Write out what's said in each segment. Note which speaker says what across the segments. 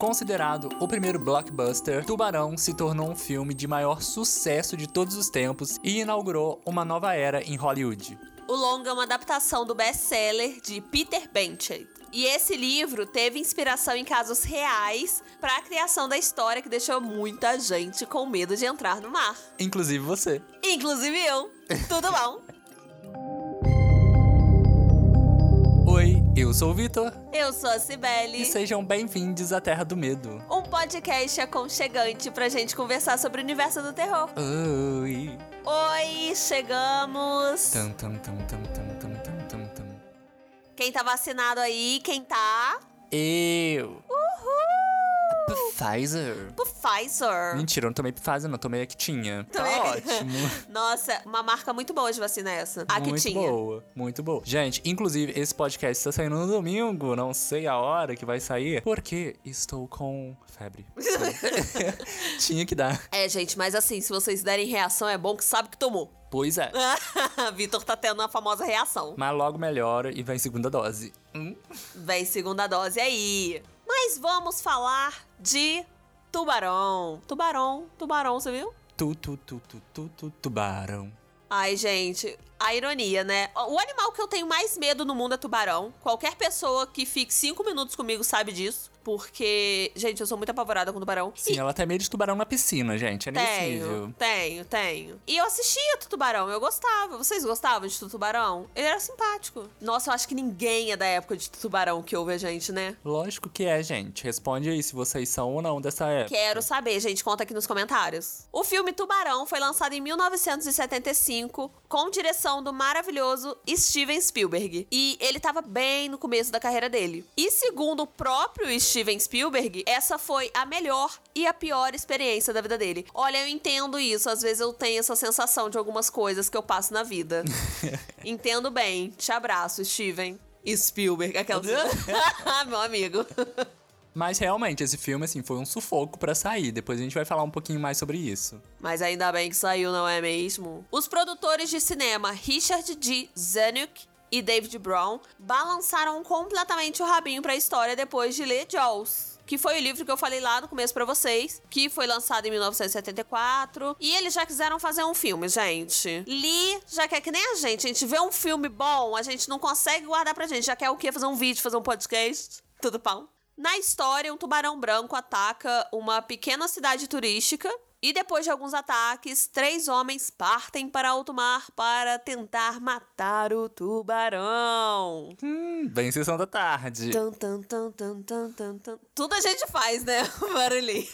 Speaker 1: Considerado o primeiro blockbuster, Tubarão se tornou um filme de maior sucesso de todos os tempos e inaugurou uma nova era em Hollywood.
Speaker 2: O longa é uma adaptação do best-seller de Peter Benchley. E esse livro teve inspiração em casos reais para a criação da história que deixou muita gente com medo de entrar no mar.
Speaker 1: Inclusive você.
Speaker 2: Inclusive eu. Tudo bom?
Speaker 1: Eu sou o Vitor.
Speaker 2: Eu sou a Cibele.
Speaker 1: E sejam bem-vindos à Terra do Medo.
Speaker 2: Um podcast aconchegante pra gente conversar sobre o universo do terror.
Speaker 1: Oi.
Speaker 2: Oi, chegamos.
Speaker 1: Tum, tum, tum, tum, tum, tum, tum, tum.
Speaker 2: Quem tá vacinado aí? Quem tá?
Speaker 1: Eu.
Speaker 2: Uhul.
Speaker 1: Pfizer.
Speaker 2: Pfizer.
Speaker 1: Mentira, eu não tomei Pfizer, não. Tomei a que tinha. Tá
Speaker 2: Tomei a-
Speaker 1: ótimo.
Speaker 2: Nossa, uma marca muito boa de vacina essa. A que
Speaker 1: muito
Speaker 2: tinha.
Speaker 1: boa, muito boa. Gente, inclusive, esse podcast está saindo no domingo, não sei a hora que vai sair, porque estou com febre. Tinha que dar.
Speaker 2: É, gente, mas assim, se vocês derem reação, é bom que sabe que tomou.
Speaker 1: Pois é.
Speaker 2: Vitor tá tendo a famosa reação.
Speaker 1: Mas logo melhora e vem segunda dose. Hum?
Speaker 2: Vem segunda dose aí. Mas vamos falar de tubarão. Tubarão, tubarão, você viu?
Speaker 1: Tu, tu, tu, tu, tu, tu, tubarão.
Speaker 2: Ai, gente, a ironia, né? O animal que eu tenho mais medo no mundo é tubarão. Qualquer pessoa que fique cinco minutos comigo sabe disso. Porque, gente, eu sou muito apavorada com tubarão.
Speaker 1: Sim,
Speaker 2: E-
Speaker 1: ela tem medo de tubarão na piscina, gente. É nesse
Speaker 2: Tenho, tenho, tenho. E eu assistia Tubarão, eu gostava. Vocês gostavam de Tubarão? Ele era simpático. Nossa, eu acho que ninguém é da época de Tubarão que ouve a gente, né?
Speaker 1: Lógico que é, gente. Responde aí se vocês são ou não dessa época.
Speaker 2: Quero saber, gente, conta aqui nos comentários. O filme Tubarão foi lançado em 1975 com direção do maravilhoso Steven Spielberg. E ele tava bem no começo da carreira dele. E segundo o próprio Steven Spielberg, essa foi a melhor e a pior experiência da vida dele. Olha, eu entendo isso, às vezes eu tenho essa sensação de algumas coisas que eu passo na vida. Entendo bem. Te abraço, Steven. Spielberg, aquela. Meu amigo.
Speaker 1: Mas realmente, esse filme, assim, foi um sufoco pra sair. Depois a gente vai falar um pouquinho mais sobre isso.
Speaker 2: Mas ainda bem que saiu, não é mesmo? Os produtores de cinema Richard D. Zanuck e David Brown balançaram completamente o rabinho pra história depois de ler Jaws. Que foi o livro que eu falei lá no começo pra vocês, que foi lançado em 1974. E eles já quiseram fazer um filme, gente. Lee já quer que nem a gente. A gente vê um filme bom, a gente não consegue guardar pra gente. Já quer o quê? Fazer um vídeo, fazer um podcast? Tudo pão? Na história, um tubarão branco ataca uma pequena cidade turística e depois de alguns ataques, três homens partem para alto mar para tentar matar o tubarão.
Speaker 1: Hum, bem sessão da tarde.
Speaker 2: Tum, tum, tum. Tudo a gente faz, né? Barulhinho.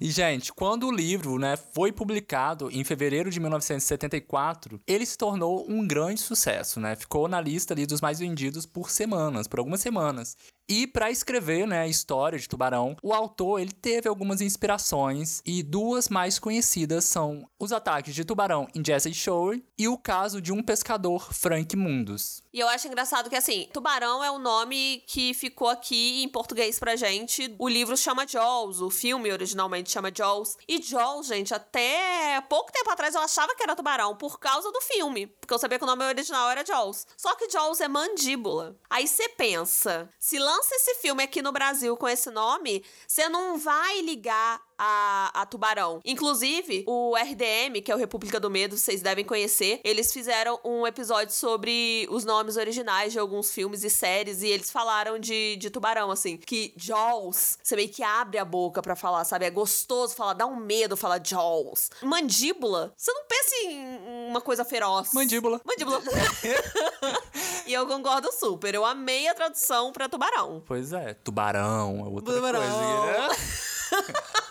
Speaker 1: E, gente, quando o livro, né, foi publicado em fevereiro de 1974, ele se tornou um grande sucesso, né? Ficou na lista ali dos mais vendidos por semanas, por algumas semanas. E para escrever, né, a história de Tubarão, o autor, ele teve algumas inspirações e duas mais conhecidas são os ataques de tubarão em Jersey Shore e o caso de um pescador, Frank Mundus.
Speaker 2: E eu acho engraçado que, assim, tubarão é o nome que ficou aqui em português pra gente. O livro chama Jaws, o filme originalmente chama Jaws. E Jaws, gente, até pouco tempo atrás eu achava que era tubarão por causa do filme. Porque eu sabia que o nome original era Jaws. Só que Jaws é mandíbula. Aí você pensa, se lança esse filme aqui no Brasil com esse nome, você não vai ligar a, a Tubarão. Inclusive, o RDM, que é o República do Medo, vocês devem conhecer, eles fizeram um episódio sobre os nomes originais de alguns filmes e séries, e eles falaram de, de Tubarão, assim, que Jaws, você meio que abre a boca pra falar, sabe? É gostoso falar, dá um medo falar Jaws. Mandíbula, você não pensa em uma coisa feroz.
Speaker 1: Mandíbula.
Speaker 2: Mandíbula. e eu concordo super, eu amei a tradução pra Tubarão.
Speaker 1: Pois é, tubarão, é outra
Speaker 2: Tubarão.
Speaker 1: coisa. Né?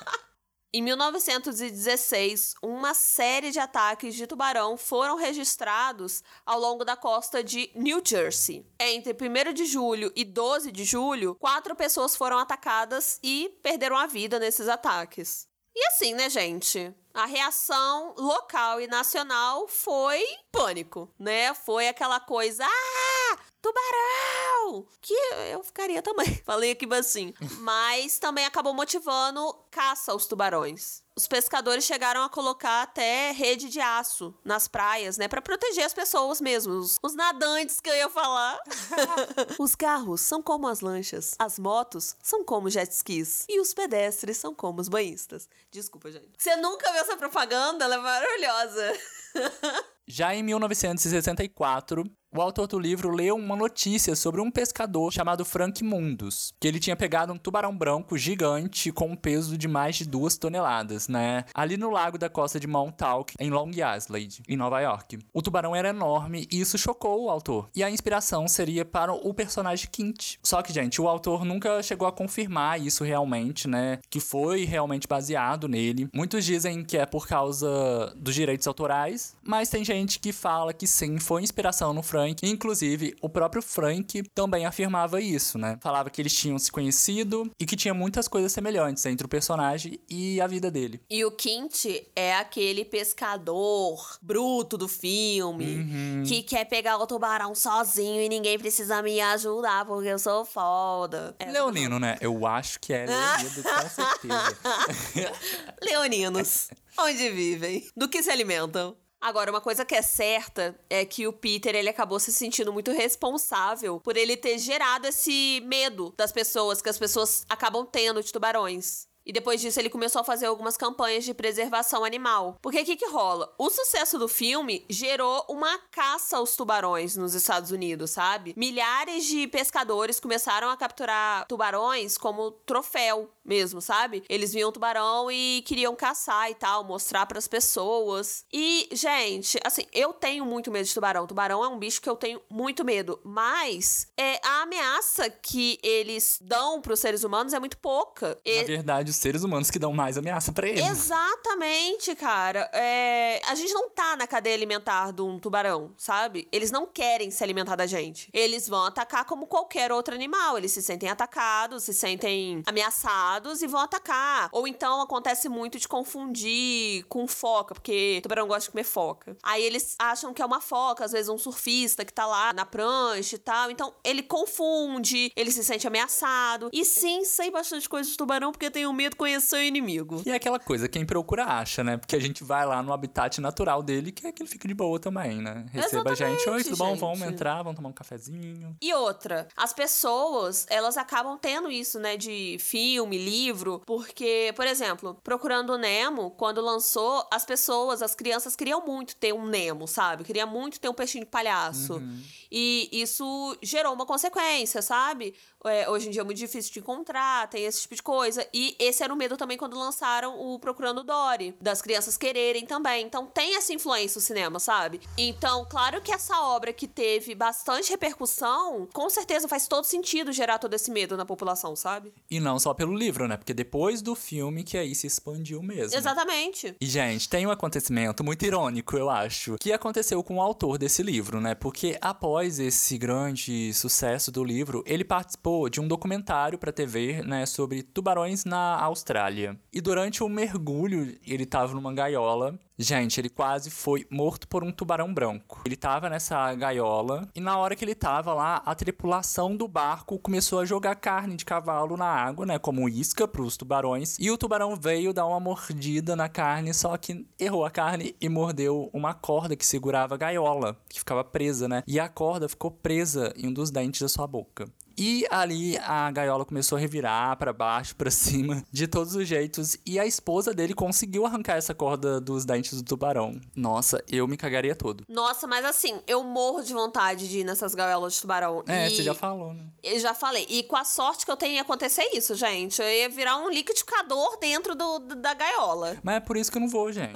Speaker 2: Em 1916, uma série de ataques de tubarão foram registrados ao longo da costa de New Jersey. Entre 1 de julho e 12 de julho, quatro pessoas foram atacadas e perderam a vida nesses ataques. E assim, né, gente? A reação local e nacional foi pânico, né? Foi aquela coisa, ah, tubarão! Que eu ficaria também. Falei aqui assim. Mas também acabou motivando caça aos tubarões. Os pescadores chegaram a colocar até rede de aço nas praias, né, para proteger as pessoas mesmo, os, os nadantes que eu ia falar. os carros são como as lanchas, as motos são como jet skis e os pedestres são como os banhistas. Desculpa, gente. Você nunca viu essa propaganda? Ela é maravilhosa.
Speaker 1: Já em 1964, o autor do livro leu uma notícia sobre um pescador chamado Frank Mundus, que ele tinha pegado um tubarão branco gigante com um peso de mais de duas toneladas, né? Ali no lago da costa de Montauk, em Long Island, em Nova York. O tubarão era enorme e isso chocou o autor. E a inspiração seria para o personagem Quint. Só que, gente, o autor nunca chegou a confirmar isso realmente, né? Que foi realmente baseado nele. Muitos dizem que é por causa dos direitos autorais, mas tem gente que fala que sim, foi inspiração no Frank. Inclusive, o próprio Frank também afirmava isso, né? Falava que eles tinham se conhecido e que tinha muitas coisas semelhantes entre o personagem e a vida dele.
Speaker 2: E o Quint é aquele pescador bruto do filme uhum. que quer pegar o tubarão sozinho e ninguém precisa me ajudar porque eu sou foda.
Speaker 1: É Leonino, né? Eu acho que é Leonido, com certeza.
Speaker 2: Leoninos. Onde vivem? Do que se alimentam? Agora, uma coisa que é certa é que o Peter ele acabou se sentindo muito responsável por ele ter gerado esse medo das pessoas, que as pessoas acabam tendo de tubarões. E depois disso ele começou a fazer algumas campanhas de preservação animal. Porque o que, que rola? O sucesso do filme gerou uma caça aos tubarões nos Estados Unidos, sabe? Milhares de pescadores começaram a capturar tubarões como troféu mesmo, sabe? Eles viam tubarão e queriam caçar e tal, mostrar para as pessoas. E, gente, assim, eu tenho muito medo de tubarão. Tubarão é um bicho que eu tenho muito medo, mas é a ameaça que eles dão para os seres humanos é muito pouca.
Speaker 1: Na verdade, seres humanos que dão mais ameaça para eles.
Speaker 2: Exatamente, cara. É... A gente não tá na cadeia alimentar de um tubarão, sabe? Eles não querem se alimentar da gente. Eles vão atacar como qualquer outro animal. Eles se sentem atacados, se sentem ameaçados e vão atacar. Ou então acontece muito de confundir com foca, porque tubarão gosta de comer foca. Aí eles acham que é uma foca, às vezes um surfista que tá lá na prancha e tal. Então ele confunde, ele se sente ameaçado. E sim, sei bastante coisa de tubarão porque tenho medo de conhecer o inimigo.
Speaker 1: E é aquela coisa, quem procura acha, né? Porque a gente vai lá no habitat natural dele, que é que ele fica de boa também, né? Receba Exatamente, a gente, oi, tudo bom? Vamos entrar, vamos tomar um cafezinho.
Speaker 2: E outra, as pessoas, elas acabam tendo isso, né? De filme, livro, porque, por exemplo, Procurando o Nemo, quando lançou, as pessoas, as crianças queriam muito ter um Nemo, sabe? Queria muito ter um peixinho de palhaço. Uhum. E isso gerou uma consequência, sabe? É, hoje em dia é muito difícil de encontrar, tem esse tipo de coisa. E esse era o medo também quando lançaram o Procurando Dory, das crianças quererem também. Então tem essa influência o cinema, sabe? Então, claro que essa obra que teve bastante repercussão, com certeza faz todo sentido gerar todo esse medo na população, sabe?
Speaker 1: E não só pelo livro, né? Porque depois do filme que aí se expandiu mesmo.
Speaker 2: Exatamente.
Speaker 1: E, gente, tem um acontecimento muito irônico, eu acho, que aconteceu com o autor desse livro, né? Porque após esse grande sucesso do livro, ele participou de um documentário para TV, né, sobre tubarões na Austrália. E durante o mergulho, ele estava numa gaiola Gente, ele quase foi morto por um tubarão branco. Ele tava nessa gaiola e na hora que ele tava lá, a tripulação do barco começou a jogar carne de cavalo na água, né, como isca para os tubarões, e o tubarão veio dar uma mordida na carne, só que errou a carne e mordeu uma corda que segurava a gaiola, que ficava presa, né? E a corda ficou presa em um dos dentes da sua boca. E ali a gaiola começou a revirar para baixo, para cima, de todos os jeitos. E a esposa dele conseguiu arrancar essa corda dos dentes do tubarão. Nossa, eu me cagaria todo.
Speaker 2: Nossa, mas assim, eu morro de vontade de ir nessas gaiolas de tubarão.
Speaker 1: É, e... você já falou, né?
Speaker 2: Eu já falei. E com a sorte que eu tenho ia acontecer isso, gente. Eu ia virar um liquidificador dentro do, da gaiola.
Speaker 1: Mas é por isso que eu não vou, gente.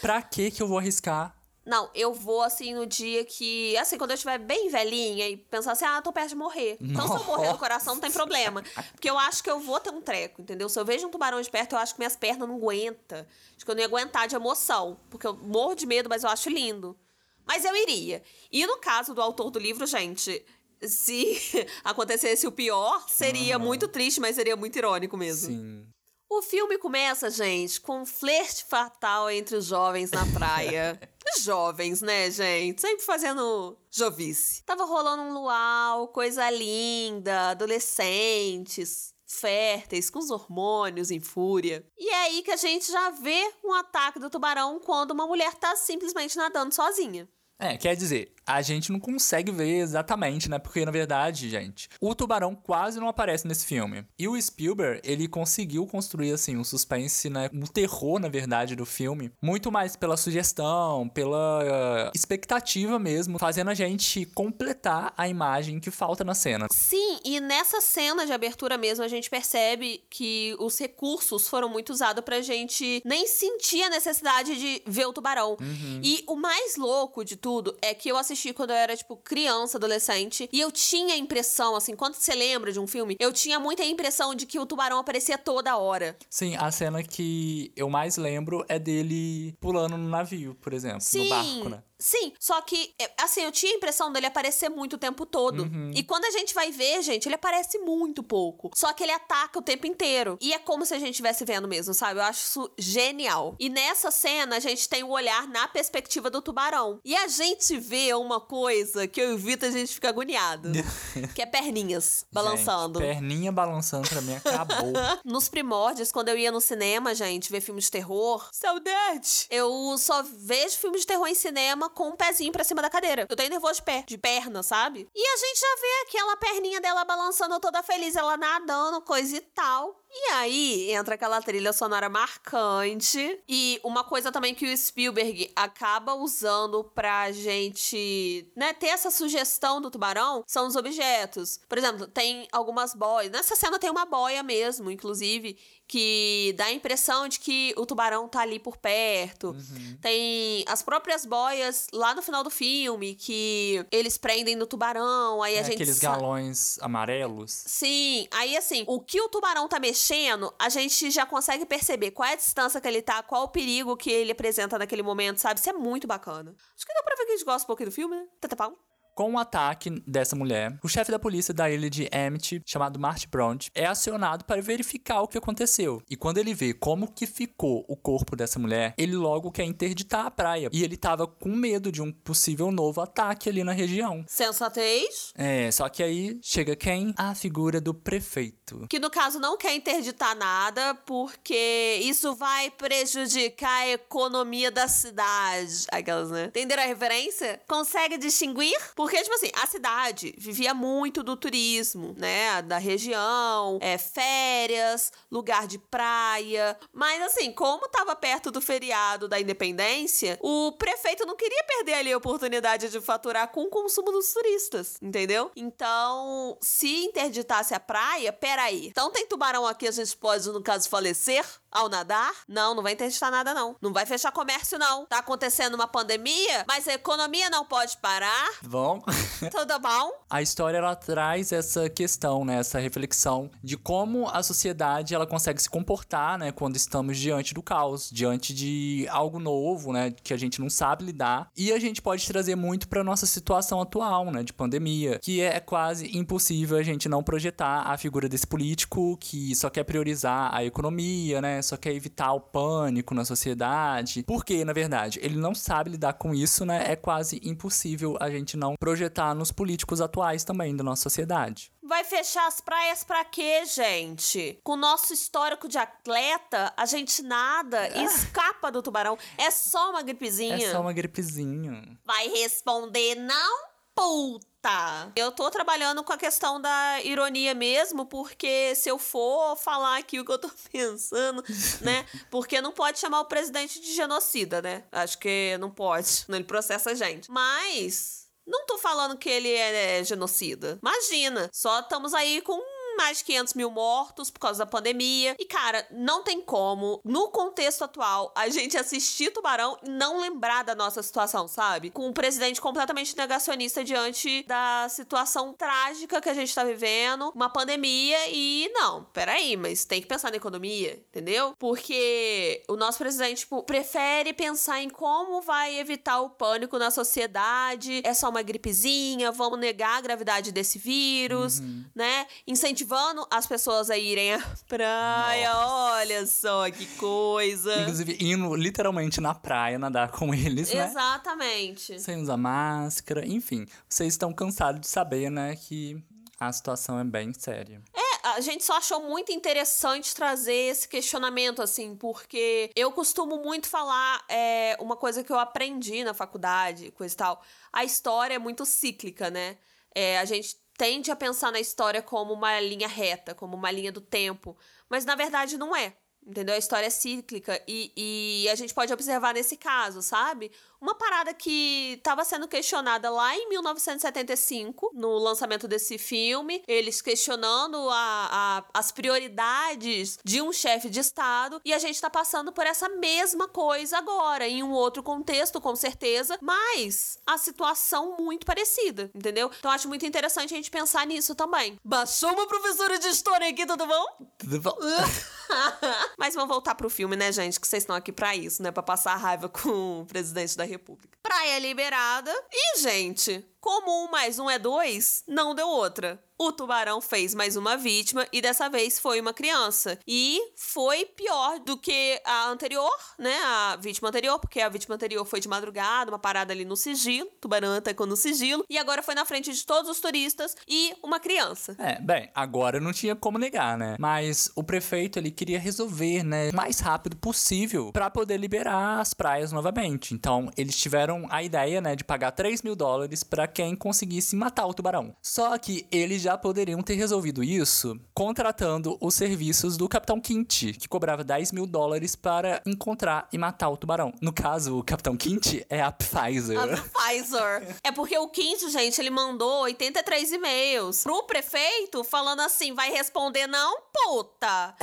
Speaker 1: pra que que eu vou arriscar?
Speaker 2: Não, eu vou assim no dia que. Assim, quando eu estiver bem velhinha e pensar assim, ah, tô perto de morrer. Então, se eu morrer no coração, não tem problema. Porque eu acho que eu vou ter um treco, entendeu? Se eu vejo um tubarão de perto, eu acho que minhas pernas não aguentam. Acho que eu não ia aguentar de emoção. Porque eu morro de medo, mas eu acho lindo. Mas eu iria. E no caso do autor do livro, gente, se acontecesse o pior, seria muito triste, mas seria muito irônico mesmo. Sim. O filme começa, gente, com um flerte fatal entre os jovens na praia. jovens, né, gente? Sempre fazendo jovice. Tava rolando um luau, coisa linda, adolescentes férteis, com os hormônios em fúria. E é aí que a gente já vê um ataque do tubarão quando uma mulher tá simplesmente nadando sozinha.
Speaker 1: É, quer dizer, a gente não consegue ver exatamente, né? Porque, na verdade, gente, o tubarão quase não aparece nesse filme. E o Spielberg, ele conseguiu construir, assim, um suspense, né? Um terror, na verdade, do filme. Muito mais pela sugestão, pela uh, expectativa mesmo, fazendo a gente completar a imagem que falta na cena.
Speaker 2: Sim, e nessa cena de abertura mesmo, a gente percebe que os recursos foram muito usados pra gente nem sentir a necessidade de ver o tubarão.
Speaker 1: Uhum.
Speaker 2: E o mais louco de tudo é que eu assisti quando eu era, tipo, criança, adolescente. E eu tinha a impressão, assim, quando você lembra de um filme, eu tinha muita impressão de que o tubarão aparecia toda hora.
Speaker 1: Sim, a cena que eu mais lembro é dele pulando no navio, por exemplo,
Speaker 2: Sim.
Speaker 1: no barco, né?
Speaker 2: Sim, só que, é, assim, eu tinha a impressão dele aparecer muito o tempo todo. E quando a gente vai ver, gente, ele aparece muito pouco. Só que ele ataca o tempo inteiro. E é como se a gente estivesse vendo mesmo, sabe? Eu acho isso genial. E nessa cena, a gente tem o olhar na perspectiva do tubarão. E a gente vê uma coisa que eu e o Vitor, a gente fica agoniado. que é perninhas balançando.
Speaker 1: Gente, perninha balançando pra mim acabou.
Speaker 2: Nos primórdios, quando eu ia no cinema, gente, ver filmes de terror. Saudade! Eu só vejo filmes de terror em cinema com um pezinho pra cima da cadeira. Eu tenho nervoso de pé, de perna, sabe? E a gente já vê aquela perninha dela balançando toda feliz, ela nadando, coisa e tal. E aí entra aquela trilha sonora marcante. E uma coisa também que o Spielberg acaba usando pra gente, né, ter essa sugestão do tubarão são os objetos. Por exemplo, tem algumas boias. Nessa cena tem uma boia mesmo, inclusive, que dá a impressão de que o tubarão tá ali por perto. Tem as próprias boias lá no final do filme que eles prendem no tubarão, aí a
Speaker 1: É
Speaker 2: gente
Speaker 1: aqueles galões amarelos.
Speaker 2: Sim, aí assim, o que o tubarão tá mexendo, a gente já consegue perceber qual é a distância que ele tá, qual o perigo que ele apresenta naquele momento, sabe? Isso é muito bacana. Acho que dá pra ver que a gente gosta um pouquinho do filme, né? Tata pau.
Speaker 1: Com o ataque dessa mulher, o chefe da polícia da ilha de Emmett, chamado Marty Bront, é acionado para verificar o que aconteceu. E quando ele vê como que ficou o corpo dessa mulher, ele logo quer interditar a praia. E ele tava com medo de um possível novo ataque ali na região.
Speaker 2: Sensatez,
Speaker 1: É, só que aí chega quem? A figura do prefeito.
Speaker 2: que no caso não quer interditar nada, porque isso vai prejudicar a economia da cidade. Aquelas, né? Entenderam a referência? Consegue distinguir? Porque, tipo assim, a cidade vivia muito do turismo, né? Da região, é, férias, lugar de praia. Mas, assim, como tava perto do feriado da independência, o prefeito não queria perder ali a oportunidade de faturar com o consumo dos turistas, entendeu? Então, se interditasse a praia, peraí. Então tem tubarão aqui, a gente pode, no caso, falecer ao nadar? Não, não vai interditar nada, não. Não vai fechar comércio, não. Tá acontecendo uma pandemia, mas a economia não pode parar.
Speaker 1: Vão?
Speaker 2: Tudo bom?
Speaker 1: A história ela traz essa questão, né, essa reflexão de como a sociedade ela consegue se comportar, né, quando estamos diante do caos, diante de algo novo, né, que a gente não sabe lidar. E a gente pode trazer muito para nossa situação atual, né, de pandemia, que é quase impossível a gente não projetar a figura desse político que só quer priorizar a economia, né, só quer evitar o pânico na sociedade. Porque, na verdade, ele não sabe lidar com isso, né? É quase impossível a gente não projetar nos políticos atuais também da nossa sociedade.
Speaker 2: Vai fechar as praias pra quê, gente? Com o nosso histórico de atleta, a gente nada e escapa do tubarão. É só uma gripezinha.
Speaker 1: É só uma gripezinha.
Speaker 2: Vai responder não, puta. Eu tô trabalhando com a questão da ironia mesmo, porque se eu for falar aqui o que eu tô pensando, né? Porque não pode chamar o presidente de genocida, né? Acho que não pode. Ele processa a gente. Mas. Não tô falando que ele é genocida. Imagina, só estamos aí com mais de 500 mil mortos por causa da pandemia. E, cara, não tem como, no contexto atual, a gente assistir Tubarão e não lembrar da nossa situação, sabe? Com um presidente completamente negacionista diante da situação trágica que a gente tá vivendo, uma pandemia e não, peraí, mas tem que pensar na economia, entendeu? Porque o nosso presidente, tipo, prefere pensar em como vai evitar o pânico na sociedade, é só uma gripezinha, vamos negar a gravidade desse vírus, né? Incentivar incentivando as pessoas a irem à praia.
Speaker 1: Nossa.
Speaker 2: Olha só que coisa.
Speaker 1: Inclusive, indo literalmente na praia nadar com eles, né?
Speaker 2: Exatamente.
Speaker 1: Sem usar máscara, enfim. Vocês estão cansados de saber, né, que a situação é bem séria.
Speaker 2: É, a gente só achou muito interessante trazer esse questionamento, assim, porque eu costumo muito falar é, uma coisa que eu aprendi na faculdade, coisa e tal. A história é muito cíclica, né? É, a gente tende a pensar na história como uma linha reta, como uma linha do tempo, mas na verdade não é. Entendeu? A história é cíclica e, e a gente pode observar nesse caso, sabe? Uma parada que estava sendo questionada lá em 1975, no lançamento desse filme, eles questionando a, a, as prioridades de um chefe de Estado, e a gente está passando por essa mesma coisa agora, em um outro contexto, com certeza, mas a situação muito parecida, entendeu? Então acho muito interessante a gente pensar nisso também. Baixou uma professora de história aqui, tudo bom?
Speaker 1: Tudo bom?
Speaker 2: Mas vamos voltar pro filme, né, gente? Que vocês estão aqui pra isso, né? Pra passar raiva com o presidente da República. Praia liberada. E, gente, como um mais um é dois, não deu outra. O tubarão fez mais uma vítima e dessa vez foi uma criança. E foi pior do que a anterior, né? A vítima anterior, porque a vítima anterior foi de madrugada, uma parada ali no sigilo. O tubarão atacou no sigilo. E agora foi na frente de todos os turistas e uma criança.
Speaker 1: É, bem, agora não tinha como negar, né? Mas o prefeito, ele queria resolver, né, mais rápido possível para poder liberar as praias novamente. Então, eles tiveram a ideia, né, de pagar 3 mil dólares para quem conseguisse matar o tubarão. Só que eles já poderiam ter resolvido isso contratando os serviços do Capitão Quint, que cobrava 10 mil dólares para encontrar e matar o tubarão. No caso, o Capitão Quint é a Pfizer.
Speaker 2: A Pfizer. é porque o Quinto, gente, ele mandou 83 e-mails pro prefeito falando assim: vai responder não, puta.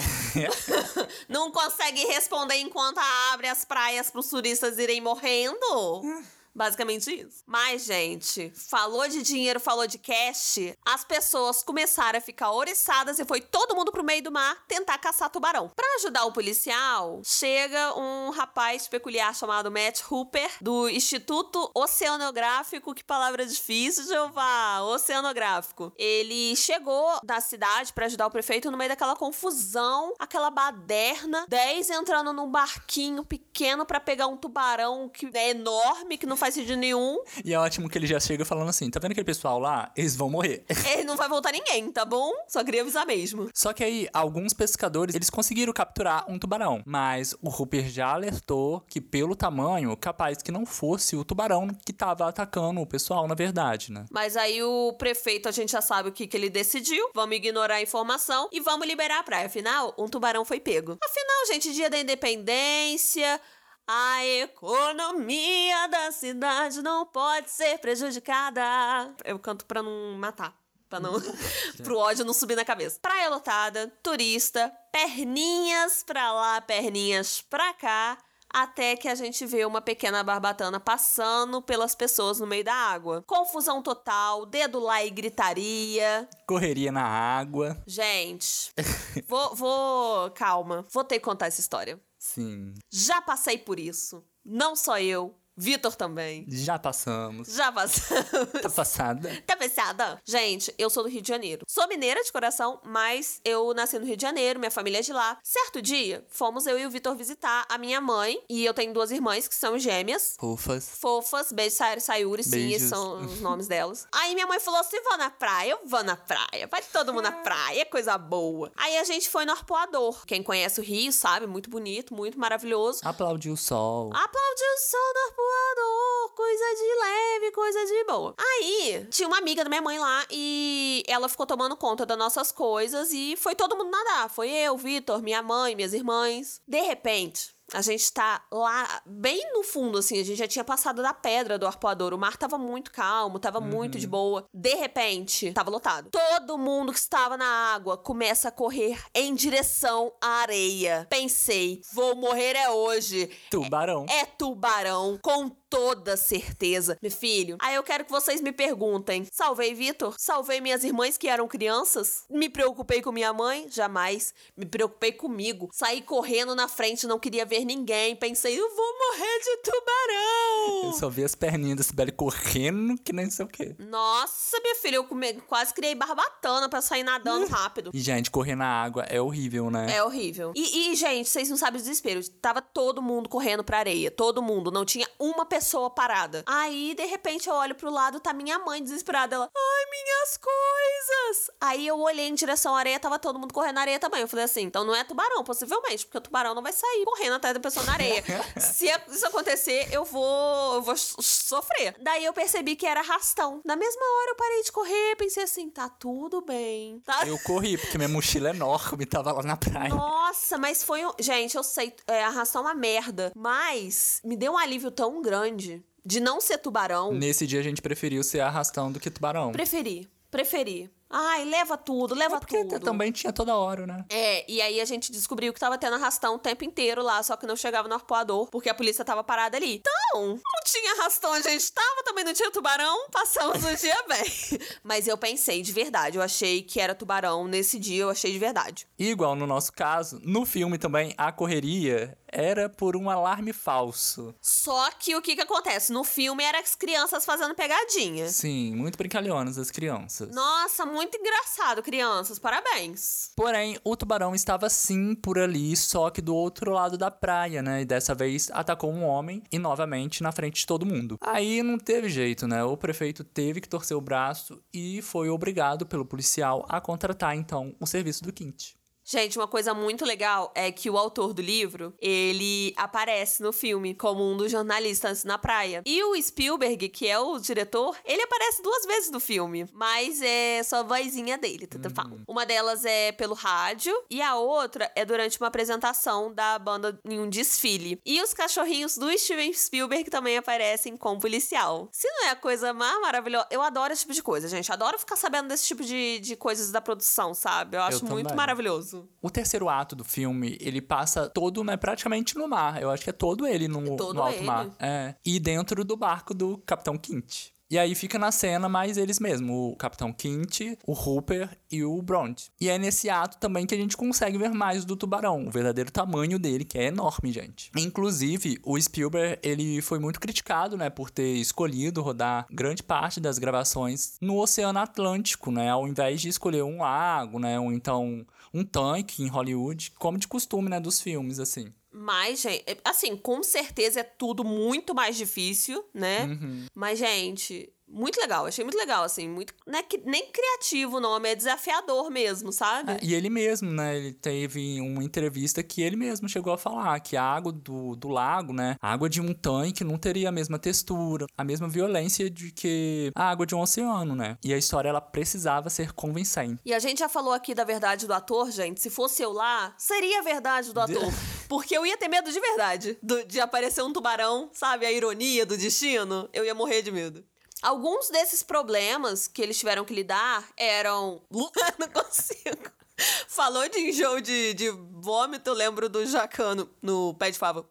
Speaker 2: não consegue responder enquanto abre as praias pros turistas irem morrendo? Basicamente isso. Mas, gente, falou de dinheiro, falou de cash, as pessoas começaram a ficar oriçadas e foi todo mundo pro meio do mar tentar caçar tubarão. Pra ajudar o policial, chega um rapaz peculiar chamado Matt Hooper, do Instituto Oceanográfico. Que palavra difícil, Jeová! Oceanográfico. Ele chegou da cidade pra ajudar o prefeito no meio daquela confusão, aquela baderna, 10 entrando num barquinho pequeno pra pegar um tubarão que é enorme, que não faz sentido nenhum.
Speaker 1: E é ótimo que ele já chega falando assim: tá vendo aquele pessoal lá? Eles vão morrer.
Speaker 2: Ele não vai voltar ninguém, tá bom? Só queria avisar mesmo.
Speaker 1: Só que aí, alguns pescadores, eles conseguiram capturar um tubarão. Mas o Hooper já alertou que, pelo tamanho, capaz que não fosse o tubarão que tava atacando o pessoal, na verdade, né?
Speaker 2: Mas aí o prefeito, a gente já sabe o que, que ele decidiu. Vamos ignorar a informação e vamos liberar a praia. Afinal, um tubarão foi pego. Afinal, gente, dia da independência. A economia da cidade não pode ser prejudicada. Eu canto pra não matar. Pra não. pro ódio não subir na cabeça. Praia lotada, turista, perninhas pra lá, perninhas pra cá. Até que a gente vê uma pequena barbatana passando pelas pessoas no meio da água. Confusão total, dedo lá e gritaria.
Speaker 1: Correria na água.
Speaker 2: Gente, vou, vou. Calma. Vou ter que contar essa história.
Speaker 1: Sim.
Speaker 2: Já passei por isso. Não só eu, Vitor também.
Speaker 1: Já passamos.
Speaker 2: Já passamos.
Speaker 1: Tá passada?
Speaker 2: Tá pensada? Gente, eu sou do Rio de Janeiro. Sou mineira de coração, mas eu nasci no Rio de Janeiro, minha família é de lá. Certo dia, fomos eu e o Vitor visitar a minha mãe, e eu tenho duas irmãs que são gêmeas.
Speaker 1: Fofas.
Speaker 2: Fofas, beijo, Sayuri, Sayuri, sim, esses são os nomes delas. Aí minha mãe falou assim: vou na praia, eu vou na praia. Vai todo mundo na praia, é coisa boa. Aí a gente foi no Arpoador. Quem conhece o Rio sabe, muito bonito, muito maravilhoso.
Speaker 1: Aplaudiu o sol.
Speaker 2: Aplaudiu o sol no arpoador, coisa de leve, coisa de boa. Aí, tinha uma amiga da minha mãe lá e ela ficou tomando conta das nossas coisas e foi todo mundo nadar. Foi eu, Vitor, minha mãe, minhas irmãs. De repente, a gente tá lá bem no fundo, assim, a gente já tinha passado da pedra do arpoador. O mar tava muito calmo, tava muito de boa. De repente, tava lotado. Todo mundo que estava na água começa a correr em direção à areia. Pensei, vou morrer é hoje.
Speaker 1: Tubarão.
Speaker 2: É tubarão com toda certeza. Meu filho, aí eu quero que vocês me perguntem: salvei Vitor? Salvei minhas irmãs que eram crianças? Me preocupei com minha mãe? Jamais. Me preocupei comigo. Saí correndo na frente, não queria ver ninguém. Pensei, eu vou morrer de tubarão.
Speaker 1: Eu só vi as perninhas da Sibeli correndo que nem sei o quê.
Speaker 2: Nossa, minha filha, eu come... quase criei barbatana pra sair nadando rápido.
Speaker 1: E, gente, correr na água é horrível, né?
Speaker 2: É horrível. E, e, gente, vocês não sabem o desespero. Tava todo mundo correndo pra areia. Todo mundo. Não tinha uma pessoa parada. Aí, de repente, eu olho pro lado, tá minha mãe desesperada. Ela, ai, minhas coisas! Aí eu olhei em direção à areia, tava todo mundo correndo na areia também. Eu falei assim, então não é tubarão, possivelmente, porque o tubarão não vai sair correndo atrás da pessoa na areia. Se isso acontecer, eu vou, eu vou sofrer. Daí eu percebi que era arrastão. Na mesma hora eu parei de correr, pensei assim, tá tudo bem. Tá?
Speaker 1: Eu corri, porque minha mochila é enorme tava lá na praia.
Speaker 2: Nossa, mas foi. Gente, eu sei, é, arrastar uma merda. Mas me deu um alívio tão grande de não ser tubarão.
Speaker 1: Nesse dia a gente preferiu ser arrastão do que tubarão.
Speaker 2: Preferi, preferi. Ai, leva tudo, leva
Speaker 1: é porque
Speaker 2: tudo.
Speaker 1: também tinha toda hora, né?
Speaker 2: É, e aí a gente descobriu que tava tendo arrastão o tempo inteiro lá, só que não chegava no arpoador, porque a polícia tava parada ali. Então, não tinha arrastão, a gente tava, também não tinha tubarão, passamos o dia bem. Mas eu pensei, de verdade, eu achei que era tubarão nesse dia, eu achei de verdade.
Speaker 1: Igual no nosso caso, no filme também, a correria era por um alarme falso.
Speaker 2: Só que o que que acontece? No filme era as crianças fazendo pegadinha.
Speaker 1: Sim, muito brincalhonas as crianças.
Speaker 2: Nossa, muito engraçado, crianças. Parabéns.
Speaker 1: Porém, o tubarão estava sim por ali, só que do outro lado da praia, né? E dessa vez atacou um homem e novamente na frente de todo mundo. Aí não teve jeito, né? O prefeito teve que torcer o braço e foi obrigado pelo policial a contratar então o serviço do Quinte.
Speaker 2: Gente, uma coisa muito legal é que o autor do livro, ele aparece no filme como um dos jornalistas na praia. E o Spielberg, que é o diretor, ele aparece duas vezes no filme, mas é só a vozinha dele, tudo uhum. Uma delas é pelo rádio e a outra é durante uma apresentação da banda em um desfile. E os cachorrinhos do Steven Spielberg também aparecem com policial. Se não é a coisa mais maravilhosa, eu adoro esse tipo de coisa, gente. Adoro ficar sabendo desse tipo de, de coisas da produção, sabe? Eu acho eu muito maravilhoso.
Speaker 1: O terceiro ato do filme, ele passa todo, né, praticamente no mar. Eu acho que é todo ele no, todo no alto ele. mar. É. E dentro do barco do Capitão Quint. E aí fica na cena mais eles mesmos, o Capitão Quint, o Hooper e o Bront. E é nesse ato também que a gente consegue ver mais do tubarão, o verdadeiro tamanho dele, que é enorme, gente. Inclusive, o Spielberg, ele foi muito criticado, né, por ter escolhido rodar grande parte das gravações no Oceano Atlântico, né, ao invés de escolher um lago, né, ou então um tanque em Hollywood, como de costume, né, dos filmes, assim.
Speaker 2: Mas, gente, é, assim, com certeza é tudo muito mais difícil, né?
Speaker 1: Uhum.
Speaker 2: Mas, gente, muito legal, achei muito legal, assim, muito. Não é que, nem criativo o nome, é desafiador mesmo, sabe? É,
Speaker 1: e ele mesmo, né? Ele teve uma entrevista que ele mesmo chegou a falar que a água do, do lago, né? A água de um tanque não teria a mesma textura, a mesma violência de que a água de um oceano, né? E a história, ela precisava ser convincente.
Speaker 2: E a gente já falou aqui da verdade do ator, gente. Se fosse eu lá, seria a verdade do ator. Porque eu ia ter medo de verdade do, de aparecer um tubarão, sabe? A ironia do destino. Eu ia morrer de medo. Alguns desses problemas que eles tiveram que lidar eram. Não consigo. Falou de enjoo de, de vômito, lembro do Jacano no Pé de Fava.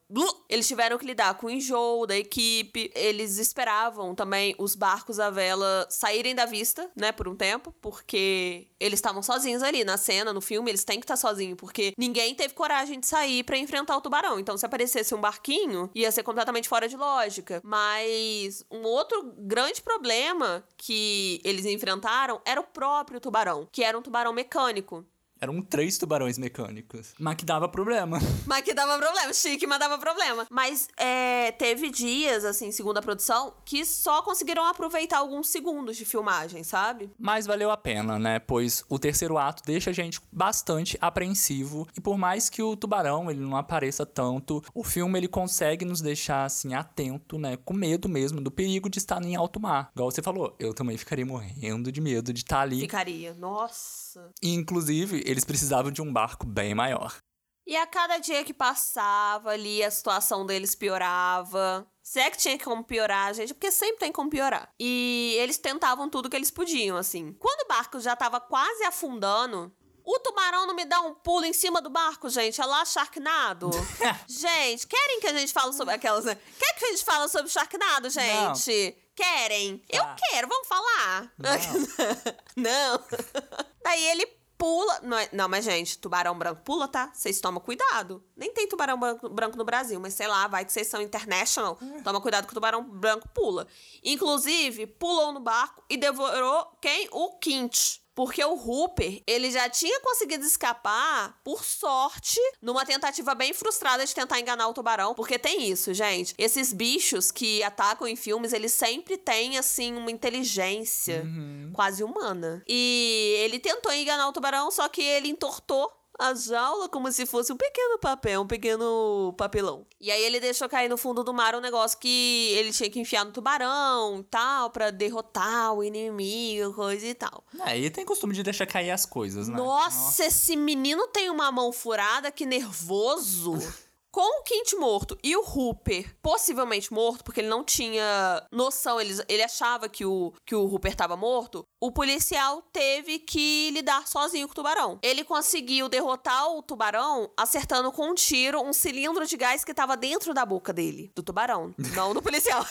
Speaker 2: Eles tiveram que lidar com o enjoo da equipe. Eles esperavam também os barcos à vela saírem da vista, né, por um tempo, porque eles estavam sozinhos ali na cena, no filme, eles têm que estar sozinhos, porque ninguém teve coragem de sair para enfrentar o tubarão. Então, se aparecesse um barquinho, ia ser completamente fora de lógica. Mas um outro grande problema que eles enfrentaram era o próprio tubarão, que era um tubarão mecânico.
Speaker 1: Eram três tubarões mecânicos. Mas que dava problema.
Speaker 2: Mas que dava problema. Chique, mas dava problema. Mas é, teve dias, assim, segundo a produção, que só conseguiram aproveitar alguns segundos de filmagem, sabe?
Speaker 1: Mas valeu a pena, né? Pois o terceiro ato deixa a gente bastante apreensivo. E por mais que o tubarão ele não apareça tanto, o filme ele consegue nos deixar, assim, atento, né? Com medo mesmo do perigo de estar em alto mar. Igual você falou, eu também ficaria morrendo de medo de estar ali.
Speaker 2: Ficaria. Nossa.
Speaker 1: E, inclusive, eles precisavam de um barco bem maior.
Speaker 2: E a cada dia que passava ali, a situação deles piorava. Se é que tinha como piorar, gente, porque sempre tem como piorar. E eles tentavam tudo que eles podiam, assim. Quando o barco já tava quase afundando, O tubarão não me dá um pulo em cima do barco, gente? É lá Sharknado. gente, querem que a gente fale sobre aquelas. Né? Quer que a gente fale sobre Sharknado, gente? Não. Querem? Eu ah. quero, vamos falar. Não. não. Daí ele pula. Não, é, não, mas, gente, tubarão branco pula, tá? Vocês tomam cuidado. Nem tem tubarão branco, branco no Brasil, mas sei lá, vai que vocês são international. É. Toma cuidado que o tubarão branco pula. Inclusive, pulou no barco e devorou quem? O Quint. Porque o Hooper, ele já tinha conseguido escapar, por sorte, numa tentativa bem frustrada de tentar enganar o tubarão. Porque tem isso, gente. Esses bichos que atacam em filmes, eles sempre têm, assim, uma inteligência uhum. quase humana. E ele tentou enganar o tubarão, só que ele entortou a jaula como se fosse um pequeno papel, um pequeno papelão. E aí ele deixou cair no fundo do mar um negócio que ele tinha que enfiar no tubarão e tal, pra derrotar o inimigo, coisa e tal.
Speaker 1: É, e tem costume de deixar cair as coisas, né?
Speaker 2: Nossa, Nossa. esse menino tem uma mão furada, que nervoso. Com o Kint morto e o Hooper possivelmente morto, porque ele não tinha noção, ele, ele achava que o, que o Hooper estava morto, o policial teve que lidar sozinho com o tubarão. Ele conseguiu derrotar o tubarão acertando com um tiro um cilindro de gás que estava dentro da boca dele, do tubarão, não do policial.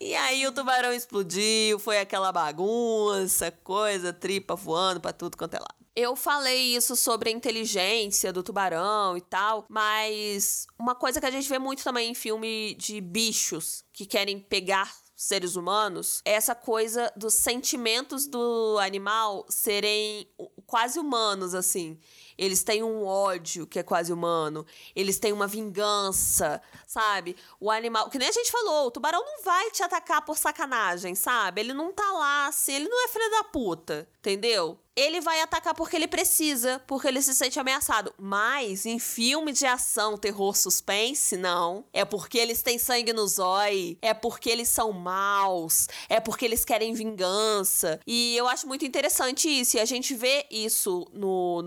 Speaker 2: E aí o tubarão explodiu, foi aquela bagunça, coisa, tripa voando pra tudo quanto é lado. Eu falei isso sobre a inteligência do tubarão e tal, mas uma coisa que a gente vê muito também em filme de bichos que querem pegar seres humanos, é essa coisa dos sentimentos do animal serem quase humanos, assim. Eles têm um ódio que é quase humano. Eles têm uma vingança, sabe? O animal. Que nem a gente falou, o tubarão não vai te atacar por sacanagem, sabe? Ele não tá lá, assim, ele não é filho da puta, entendeu? ele vai atacar porque ele precisa, porque ele se sente ameaçado. Mas em filme de ação, terror, suspense, não. É porque eles têm sangue no zóio, é porque eles são maus, é porque eles querem vingança. E eu acho muito interessante isso. E a gente vê isso no,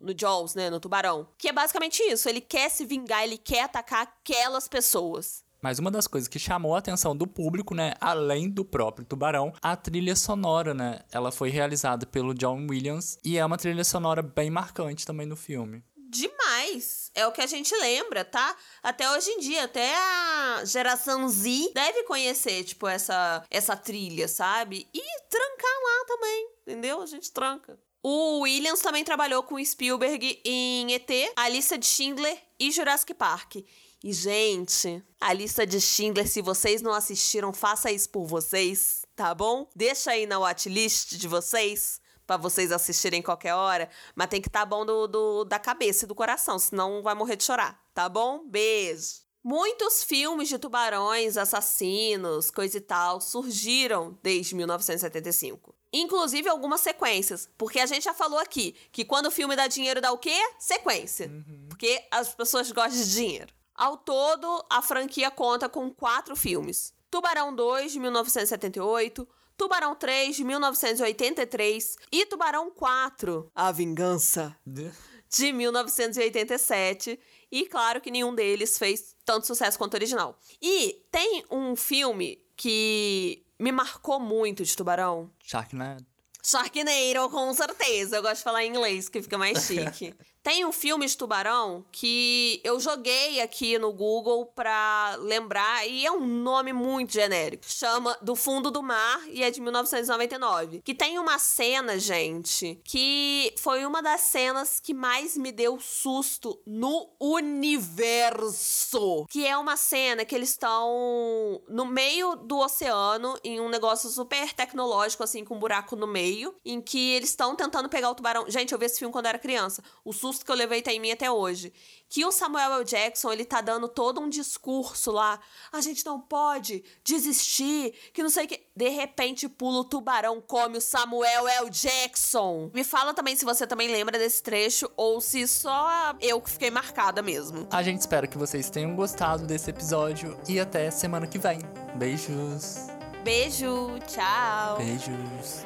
Speaker 2: no, no Jaws, né? No Tubarão. Que é basicamente isso. Ele quer se vingar, ele quer atacar aquelas pessoas.
Speaker 1: Mas uma das coisas que chamou a atenção do público, né, além do próprio Tubarão, a trilha sonora, né? Ela foi realizada pelo John Williams e é uma trilha sonora bem marcante também no filme.
Speaker 2: Demais! É o que a gente lembra, tá? Até hoje em dia, até a geração Z deve conhecer, tipo, essa, essa trilha, sabe? E trancar lá também, entendeu? A gente tranca. O Williams também trabalhou com Spielberg em ET, A Lista de Schindler e Jurassic Park. E, gente, a lista de Schindler, se vocês não assistiram, faça isso por vocês, tá bom? Deixa aí na watchlist de vocês para vocês assistirem qualquer hora, mas tem que estar tá bom do, do, da cabeça e do coração, senão vai morrer de chorar, tá bom? Beijo! Muitos filmes de tubarões, assassinos, coisa e tal, surgiram desde 1975. Inclusive algumas sequências. Porque a gente já falou aqui que quando o filme dá dinheiro, dá o quê? Sequência. Uhum. Porque as pessoas gostam de dinheiro. Ao todo, a franquia conta com quatro filmes: Tubarão 2, de 1978. Tubarão 3, de 1983. E Tubarão 4, A Vingança, de 1987. E claro que nenhum deles fez tanto sucesso quanto o original. E tem um filme que me marcou muito de Tubarão.
Speaker 1: Sharknado.
Speaker 2: Sharknado, com certeza. Eu gosto de falar em inglês, que fica mais chique. Tem um filme de tubarão que eu joguei aqui no Google pra lembrar, e é um nome muito genérico. Chama Do Fundo do Mar e é de 1999. Que tem uma cena, gente, que foi uma das cenas que mais me deu susto no universo. Que é uma cena que eles estão no meio do oceano, em um negócio super tecnológico, assim, com um buraco no meio, em que eles estão tentando pegar o tubarão. Gente, eu vi esse filme quando eu era criança. O susto susto que eu levei tá em mim até hoje. Que o Samuel L. Jackson, ele tá dando todo um discurso lá. A gente não pode desistir, que não sei o que. De repente, pula o tubarão, come o Samuel L. Jackson. Me fala também se você também lembra desse trecho ou se só eu que fiquei marcada mesmo.
Speaker 1: A gente espera que vocês tenham gostado desse episódio e até semana que vem. Beijos.
Speaker 2: Beijo, tchau.
Speaker 1: Beijos.